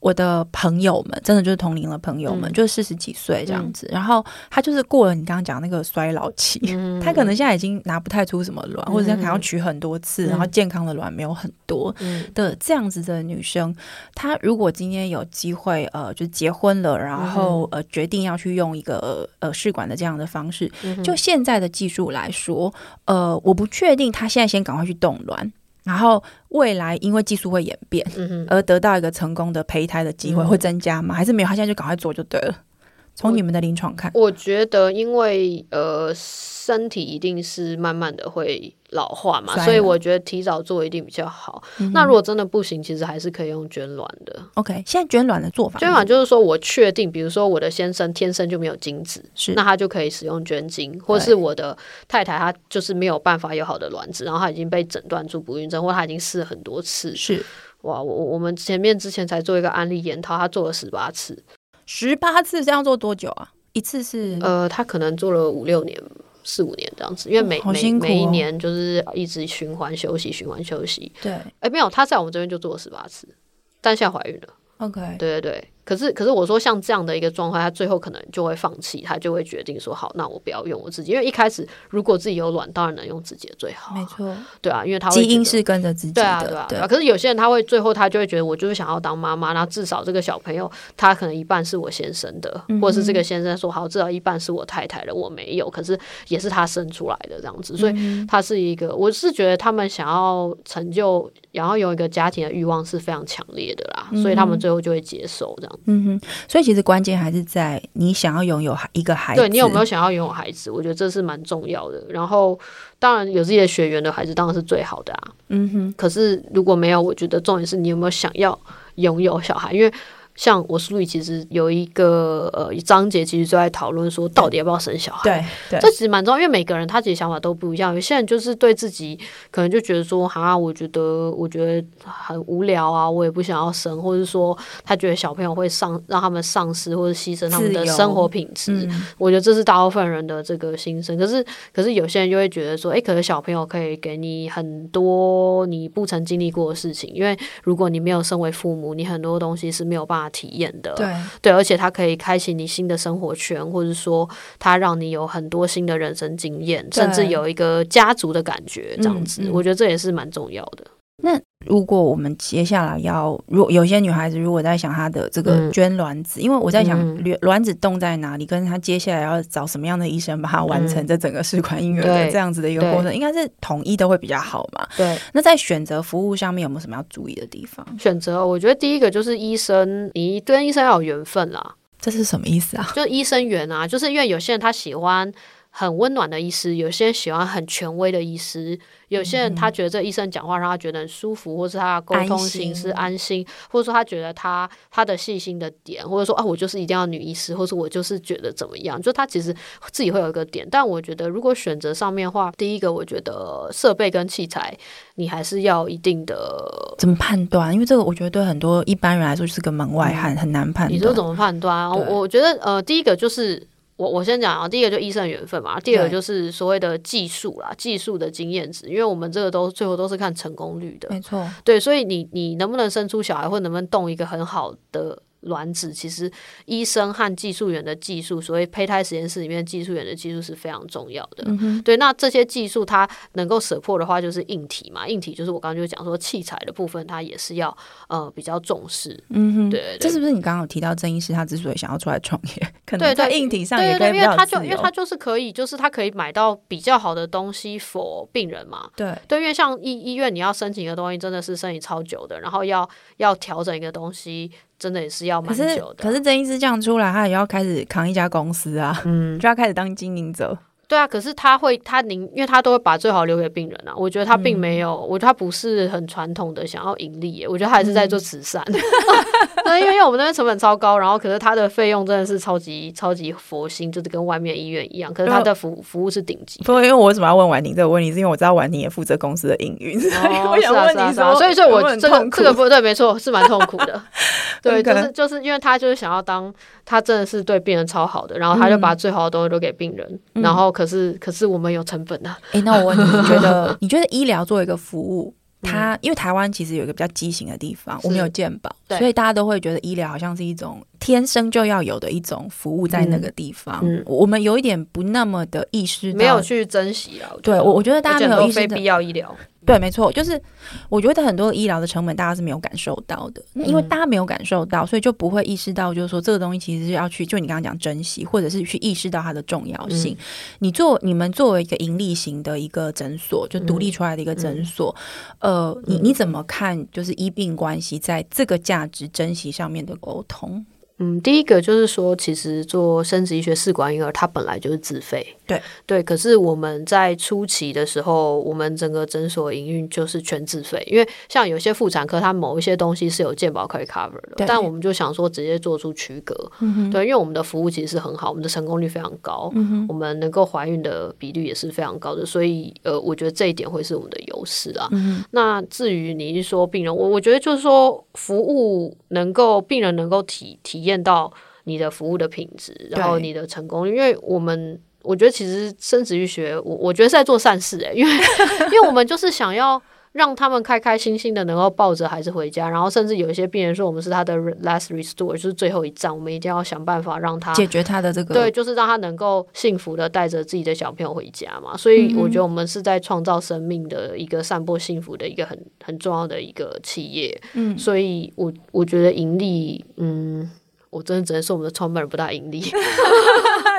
我的朋友们，真的就是同龄的朋友们，嗯、就是四十几岁这样子，嗯、然后他就是过了你刚刚讲那个衰老期，嗯、他可能现在已经拿不太出什么卵，嗯、或者是他可能要取很多次，嗯、然后健康的卵没有很多的这样子的女生，她如果今天有机会呃，就结婚了，然后呃决定要去用一个呃试管的这样的方式，就现在的技术来说，呃，我不确定她现在先赶快去冻卵。然后未来因为技术会演变，而得到一个成功的胚胎的机会会增加吗？还是没有？他现在就赶快做就对了。从你们的临床看，我觉得因为呃。身体一定是慢慢的会老化嘛，所以我觉得提早做一定比较好。嗯、那如果真的不行，其实还是可以用捐卵的。OK，现在捐卵的做法，捐卵就是说我确定，比如说我的先生天生就没有精子，是那他就可以使用捐精，或是我的太太她就是没有办法有好的卵子，然后她已经被诊断出不孕症，或她已经试了很多次。是哇，我我们前面之前才做一个案例研讨，她做了十八次，十八次这样做多久啊？一次是呃，他可能做了五六年。四五年这样子，因为每、每每一年就是一直循环休息，循环休息。对，哎、欸，没有，他在我们这边就做了十八次，但现在怀孕了。OK，对对对。可是，可是我说像这样的一个状况，他最后可能就会放弃，他就会决定说：“好，那我不要用我自己。”因为一开始如果自己有卵，当然能用自己的最好。没错，对啊，因为他基因是跟着自己的，对啊，对啊，对啊。可是有些人他会最后他就会觉得，我就是想要当妈妈，那至少这个小朋友他可能一半是我先生的，嗯、或者是这个先生说好，至少一半是我太太的，我没有，可是也是他生出来的这样子，所以他是一个，我是觉得他们想要成就，然后有一个家庭的欲望是非常强烈的啦，嗯、所以他们最后就会接受这样。嗯哼，所以其实关键还是在你想要拥有一个孩子，对，你有没有想要拥有孩子？我觉得这是蛮重要的。然后，当然有自己的学员的孩子当然是最好的啊。嗯哼，可是如果没有，我觉得重点是你有没有想要拥有小孩，因为。像我书里其实有一个呃章节，其实就在讨论说，到底要不要生小孩？对，对，这其实蛮重要，因为每个人他自己想法都不一样。有些人就是对自己可能就觉得说，哈，我觉得我觉得很无聊啊，我也不想要生，或者说他觉得小朋友会丧让他们丧失或者牺牲他们的生活品质。嗯、我觉得这是大部分人的这个心声。可是，可是有些人就会觉得说，哎，可是小朋友可以给你很多你不曾经历过的事情，因为如果你没有身为父母，你很多东西是没有办法。体验的，对。对，而且它可以开启你新的生活圈，或者说它让你有很多新的人生经验，甚至有一个家族的感觉，这样子，我觉得这也是蛮重要的。那如果我们接下来要，如果有些女孩子如果在想她的这个捐卵子，嗯、因为我在想卵卵子冻在哪里，跟她接下来要找什么样的医生把她完成这整个试管婴儿的这样子的一个过程，应该是统一都会比较好嘛？对。那在选择服务上面有没有什么要注意的地方？选择，我觉得第一个就是医生，你跟医生要有缘分啦。这是什么意思啊？就医生缘啊，就是因为有些人他喜欢很温暖的医师，有些人喜欢很权威的医师。有些人他觉得这医生讲话让他觉得很舒服，或是他的沟通形式安心，或者说他觉得他他的细心的点，或者说啊，我就是一定要女医师，或是我就是觉得怎么样，就他其实自己会有一个点。但我觉得如果选择上面的话，第一个我觉得设备跟器材你还是要一定的怎么判断？因为这个我觉得对很多一般人来说就是个门外汉，嗯、很难判断。你说怎么判断？我我觉得呃，第一个就是。我我先讲啊，第一个就医生缘分嘛，第二个就是所谓的技术啦，技术的经验值，因为我们这个都最后都是看成功率的，没错，对，所以你你能不能生出小孩，或能不能动一个很好的。卵子其实医生和技术员的技术，所谓胚胎实验室里面技术员的技术是非常重要的。嗯、对，那这些技术它能够 support 的话，就是硬体嘛。硬体就是我刚刚就讲说器材的部分，它也是要呃比较重视。嗯哼，对，这是不是你刚刚有提到郑医师他之所以想要出来创业，可能在硬体上也可因为他就因为他就是可以，就是他可以买到比较好的东西 for 病人嘛。对对，因为像医医院你要申请一个东西，真的是申请超久的，然后要要调整一个东西。真的也是要蛮久的。可是，可是曾医师这样出来，他也要开始扛一家公司啊，嗯，就要开始当经营者。对啊，可是他会，他宁，因为他都会把最好留给病人啊。我觉得他并没有，嗯、我觉得他不是很传统的想要盈利耶，我觉得他还是在做慈善。对、嗯，因为因为我们那边成本超高，然后可是他的费用真的是超级超级佛心，就是跟外面医院一样。可是他的服服务是顶级。不过，因为我为什么要问婉婷这个问题，是因为我知道婉婷也负责公司的营运，哦、我想问你说，所以说我这个这个不对，没错，是蛮痛苦的。对，就是就是因为他就是想要当，他真的是对病人超好的，然后他就把最好的东西都给病人，嗯、然后。可是，可是我们有成本啊。哎，那我问你，你觉得 你觉得医疗作为一个服务，它因为台湾其实有一个比较畸形的地方，我们有健保，所以大家都会觉得医疗好像是一种天生就要有的一种服务，在那个地方，嗯，我们有一点不那么的意识到，没有去珍惜啊。对，我我觉得大家没有意识到非必要医疗。对，没错，就是我觉得很多医疗的成本大家是没有感受到的，因为大家没有感受到，所以就不会意识到，就是说这个东西其实是要去，就你刚刚讲珍惜，或者是去意识到它的重要性。嗯、你做你们作为一个盈利型的一个诊所，就独立出来的一个诊所，嗯、呃，你你怎么看？就是医病关系在这个价值珍惜上面的沟通？嗯，第一个就是说，其实做生殖医学试管婴儿，它本来就是自费。对对，可是我们在初期的时候，我们整个诊所营运就是全自费，因为像有些妇产科，它某一些东西是有健保可以 cover 的，但我们就想说直接做出区隔。嗯、对，因为我们的服务其实是很好，我们的成功率非常高，嗯、我们能够怀孕的比率也是非常高的，所以呃，我觉得这一点会是我们的优势啊。嗯、那至于你是说病人，我我觉得就是说服务能够病人能够体体验。见到你的服务的品质，然后你的成功，对因为我们我觉得其实生殖医学，我我觉得是在做善事诶，因为 因为我们就是想要让他们开开心心的能够抱着孩子回家，然后甚至有一些病人说我们是他的 last restore，就是最后一站，我们一定要想办法让他解决他的这个，对，就是让他能够幸福的带着自己的小朋友回家嘛。所以我觉得我们是在创造生命的一个散播幸福的一个很很重要的一个企业。嗯，所以我我觉得盈利，嗯。我真的只能说我们的创办人不大盈利，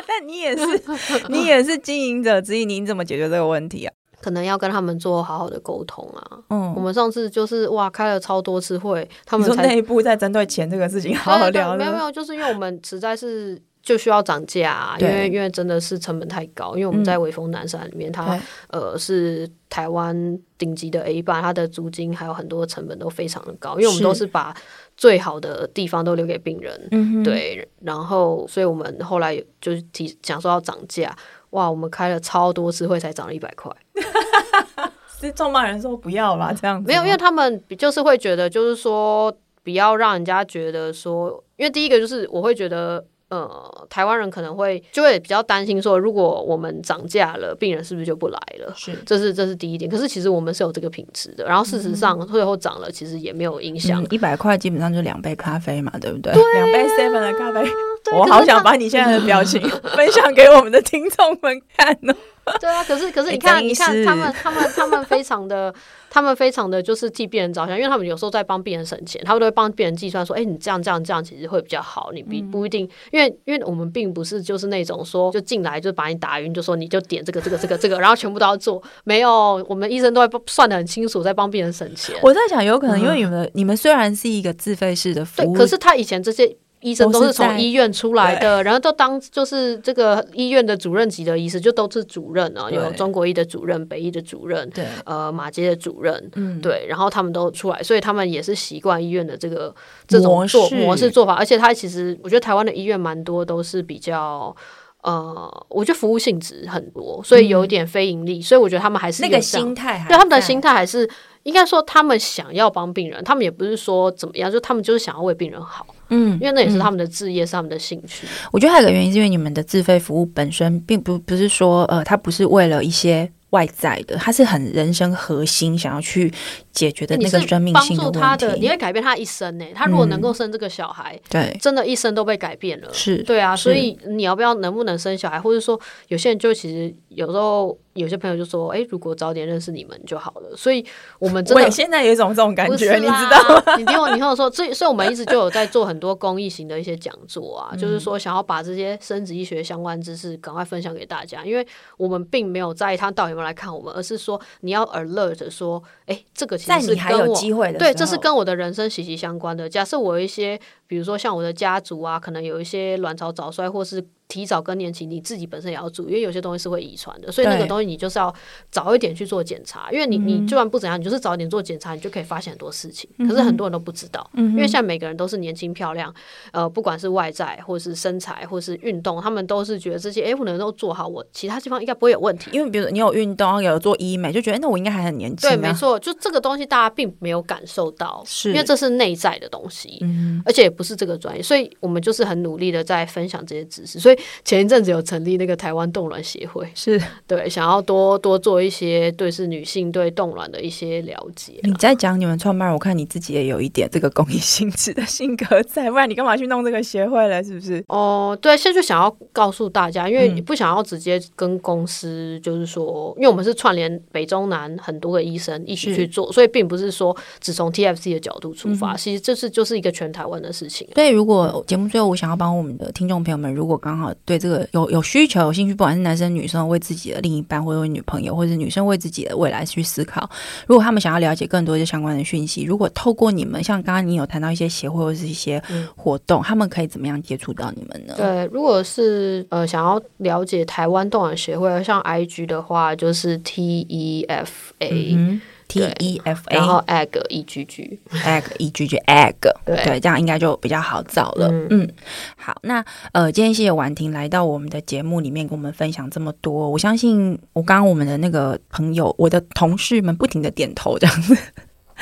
但你也是，你也是经营者之一，你怎么解决这个问题啊？可能要跟他们做好好的沟通啊。嗯，我们上次就是哇，开了超多次会，他们说内部在针对钱这个事情好好聊。没有没有，就是因为我们实在是就需要涨价啊，因为因为真的是成本太高，因为我们在微风南山里面，它呃是台湾顶级的 A 班，它的租金还有很多成本都非常的高，因为我们都是把。最好的地方都留给病人，嗯、对，然后，所以我们后来就是提讲说要涨价，哇，我们开了超多次会才涨了一百块，是咒骂人说不要啦，这样子，没有，因为他们就是会觉得，就是说不要让人家觉得说，因为第一个就是我会觉得。呃，台湾人可能会就会比较担心说，如果我们涨价了，病人是不是就不来了？是，这是这是第一点。可是其实我们是有这个品质的。然后事实上，最后涨了，其实也没有影响。一百块基本上就两杯咖啡嘛，对不对？两杯 seven 的咖啡。我好想把你现在的表情 分享给我们的听众们看呢。对啊，可是可是你看，你看他们他们他们非常的。他们非常的就是替病人着想，因为他们有时候在帮病人省钱，他们都会帮病人计算说，哎、欸，你这样这样这样其实会比较好，你不不一定，因为因为我们并不是就是那种说就进来就把你打晕，就说你就点这个这个这个这个，然后全部都要做，没有，我们医生都会算得很清楚，在帮病人省钱。我在想，有可能因为你们、嗯、你们虽然是一个自费式的服务，对，可是他以前这些。医生都是从医院出来的，然后都当就是这个医院的主任级的医师，就都是主任啊，有中国医的主任、北医的主任，对，呃，马街的主任，嗯，对，然后他们都出来，所以他们也是习惯医院的这个这种做模式，模式做法，而且他其实我觉得台湾的医院蛮多都是比较呃，我觉得服务性质很多，所以有点非盈利，嗯、所以我觉得他们还是那个心态，对他们的心态还是应该说他们想要帮病人，他们也不是说怎么样，就他们就是想要为病人好。嗯，因为那也是他们的志业，嗯、是他们的兴趣。我觉得还有一个原因，是因为你们的自费服务本身并不不是说，呃，它不是为了一些外在的，他是很人生核心想要去解决的那个生命性的问题。帮助他的，你会改变他一生呢。他如果能够生这个小孩，嗯、对，真的一生都被改变了。是，对啊。所以你要不要能不能生小孩，或者说有些人就其实有时候。有些朋友就说：“哎，如果早点认识你们就好了。”所以，我们真的我现在有一种这种感觉，你知道吗？你听我，你听我说，所以，所以我们一直就有在做很多公益型的一些讲座啊，就是说想要把这些生殖医学相关知识赶快分享给大家，因为我们并没有在意他到底有来看我们，而是说你要 alert 说：“哎，这个其实是跟我对，这是跟我的人生息息相关的。假设我有一些，比如说像我的家族啊，可能有一些卵巢早衰或是。”提早更年期，你自己本身也要注意，因为有些东西是会遗传的，所以那个东西你就是要早一点去做检查，因为你你就算不怎样，你就是早一点做检查，你就可以发现很多事情。可是很多人都不知道，因为现在每个人都是年轻漂亮，呃，不管是外在或是身材或是运动，他们都是觉得这些哎，我能够做好，我其他地方应该不会有问题。因为比如你有运动，有做医美，就觉得那我应该还很年轻。对，没错，就这个东西大家并没有感受到，是因为这是内在的东西，而且也不是这个专业，所以我们就是很努力的在分享这些知识。所以前一阵子有成立那个台湾冻卵协会，是对，想要多多做一些对是女性对冻卵的一些了解。你在讲你们创办人，我看你自己也有一点这个公益性质的性格在，不然你干嘛去弄这个协会了？是不是？哦，对，现在就想要告诉大家，因为你不想要直接跟公司，就是说，因为我们是串联北中南很多个医生一起去做，所以并不是说只从 TFC 的角度出发，其实这是就是一个全台湾的事情。所以如果节目最后我想要帮我们的听众朋友们，如果刚好对这个有有需求、有兴趣，不管是男生女生，为自己的另一半，或者为女朋友，或者是女生为自己的未来去思考，如果他们想要了解更多一些相关的讯息，如果透过你们，像刚刚你有谈到一些协会或者是一些活动，嗯、他们可以怎么样接触到你们呢？对，如果是呃想要了解台湾冻卵协会，像 IG 的话，就是 TEFA。嗯 T E F A，然后 egg E G G egg E G G egg，对，对，这样应该就比较好找了。嗯，嗯，好，那呃，今天谢谢婉婷来到我们的节目里面跟我们分享这么多。我相信我刚刚我们的那个朋友，我的同事们不停的点头，这样子。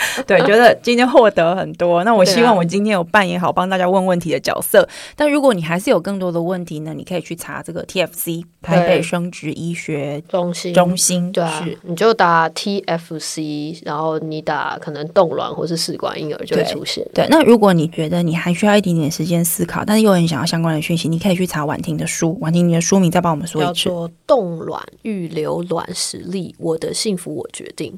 对，觉得今天获得很多。那我希望我今天有扮演好帮大家问问题的角色。但如果你还是有更多的问题呢，你可以去查这个 TFC 台北生殖医学中心中心。对啊，你就打 TFC，然后你打可能冻卵或是试管婴儿就会出现。对，那如果你觉得你还需要一点点时间思考，但是又很想要相关的讯息，你可以去查婉婷的书。婉婷，你的书名再帮我们说一次。叫做《冻卵预留卵实力，我的幸福我决定》。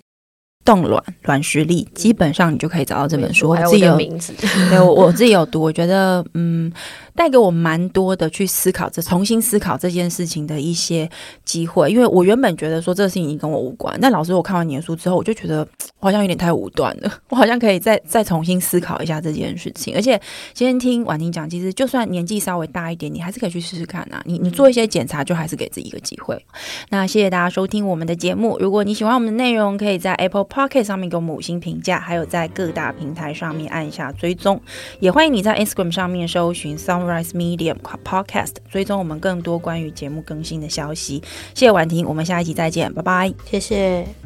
冻卵卵实力，基本上你就可以找到这本书。我自己有名字，对，我我自己有读，我觉得嗯。带给我蛮多的去思考这重新思考这件事情的一些机会，因为我原本觉得说这个事情已经跟我无关，但老师我看完你的书之后，我就觉得我好像有点太武断了，我好像可以再再重新思考一下这件事情。而且今天听婉婷讲，其实就算年纪稍微大一点，你还是可以去试试看啊。你你做一些检查，就还是给自己一个机会。那谢谢大家收听我们的节目。如果你喜欢我们的内容，可以在 Apple Podcast 上面给我们五星评价，还有在各大平台上面按下追踪。也欢迎你在 Instagram 上面搜寻 Rise Medium Podcast，追踪我们更多关于节目更新的消息。谢谢婉婷，我们下一集再见，拜拜，谢谢。